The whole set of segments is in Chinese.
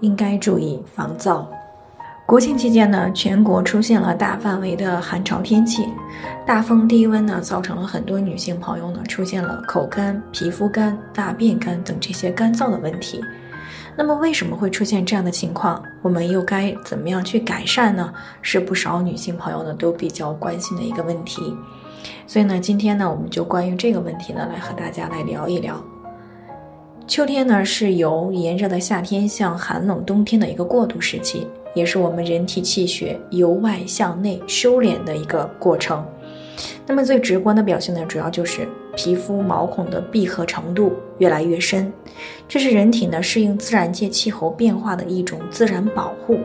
应该注意防燥。国庆期间呢，全国出现了大范围的寒潮天气，大风低温呢，造成了很多女性朋友呢出现了口干、皮肤干、大便干等这些干燥的问题。那么为什么会出现这样的情况？我们又该怎么样去改善呢？是不少女性朋友呢都比较关心的一个问题。所以呢，今天呢，我们就关于这个问题呢，来和大家来聊一聊。秋天呢，是由炎热的夏天向寒冷冬天的一个过渡时期。也是我们人体气血由外向内收敛的一个过程。那么最直观的表现呢，主要就是皮肤毛孔的闭合程度越来越深，这是人体呢适应自然界气候变化的一种自然保护。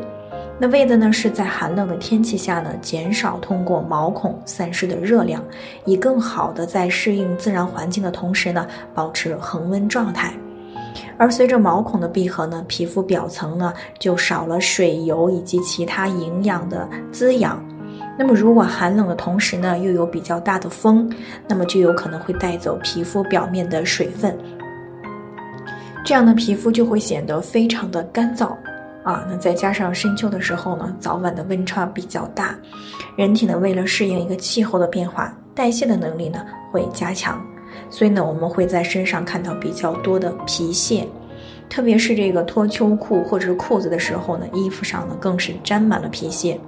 那为的呢是在寒冷的天气下呢，减少通过毛孔散失的热量，以更好的在适应自然环境的同时呢，保持恒温状态。而随着毛孔的闭合呢，皮肤表层呢就少了水油以及其他营养的滋养。那么如果寒冷的同时呢又有比较大的风，那么就有可能会带走皮肤表面的水分，这样的皮肤就会显得非常的干燥啊。那再加上深秋的时候呢，早晚的温差比较大，人体呢为了适应一个气候的变化，代谢的能力呢会加强。所以呢，我们会在身上看到比较多的皮屑，特别是这个脱秋裤或者是裤子的时候呢，衣服上呢更是沾满了皮屑。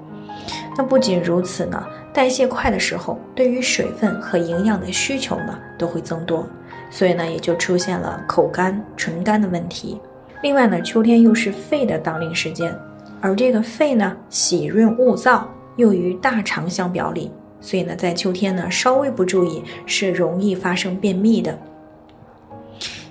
那不仅如此呢，代谢快的时候，对于水分和营养的需求呢都会增多，所以呢也就出现了口干、唇干的问题。另外呢，秋天又是肺的当令时间，而这个肺呢喜润恶燥，又与大肠相表里。所以呢，在秋天呢，稍微不注意是容易发生便秘的。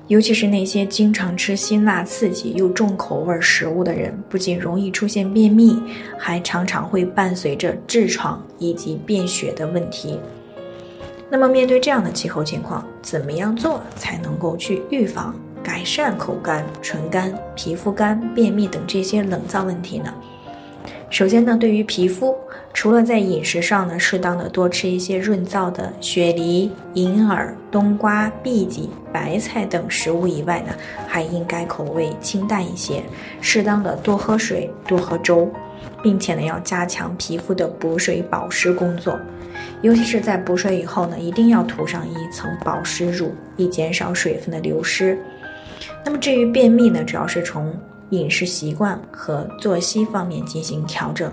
尤其是那些经常吃辛辣刺激又重口味食物的人，不仅容易出现便秘，还常常会伴随着痔疮以及便血的问题。那么，面对这样的气候情况，怎么样做才能够去预防、改善口干、唇干、皮肤干、便秘等这些冷燥问题呢？首先呢，对于皮肤，除了在饮食上呢，适当的多吃一些润燥的雪梨、银耳、冬瓜、荸荠、白菜等食物以外呢，还应该口味清淡一些，适当的多喝水、多喝粥，并且呢，要加强皮肤的补水保湿工作，尤其是在补水以后呢，一定要涂上一层保湿乳，以减少水分的流失。那么至于便秘呢，主要是从饮食习惯和作息方面进行调整，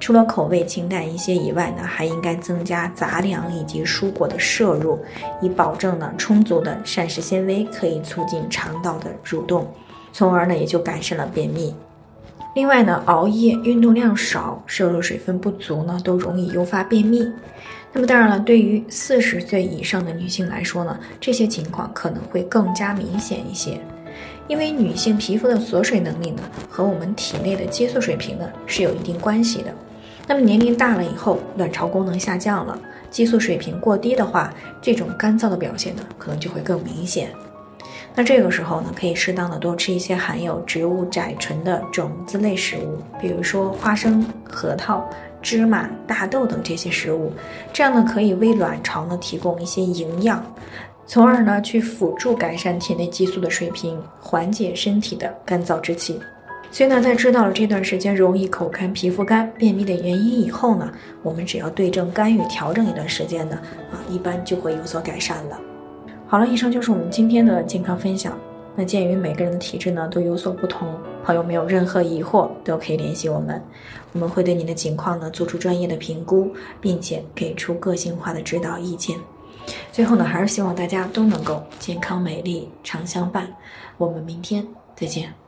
除了口味清淡一些以外呢，还应该增加杂粮以及蔬果的摄入，以保证呢充足的膳食纤维可以促进肠道的蠕动，从而呢也就改善了便秘。另外呢，熬夜、运动量少、摄入水分不足呢，都容易诱发便秘。那么当然了，对于四十岁以上的女性来说呢，这些情况可能会更加明显一些。因为女性皮肤的锁水能力呢，和我们体内的激素水平呢是有一定关系的。那么年龄大了以后，卵巢功能下降了，激素水平过低的话，这种干燥的表现呢可能就会更明显。那这个时候呢，可以适当的多吃一些含有植物甾醇的种子类食物，比如说花生、核桃、芝麻、大豆等这些食物，这样呢可以为卵巢呢提供一些营养。从而呢，去辅助改善体内激素的水平，缓解身体的干燥之气。所以呢，在知道了这段时间容易口干、皮肤干、便秘的原因以后呢，我们只要对症干预，调整一段时间呢，啊，一般就会有所改善了。好了，以上就是我们今天的健康分享。那鉴于每个人的体质呢都有所不同，朋友们有任何疑惑都可以联系我们，我们会对您的情况呢做出专业的评估，并且给出个性化的指导意见。最后呢，还是希望大家都能够健康美丽常相伴。我们明天再见。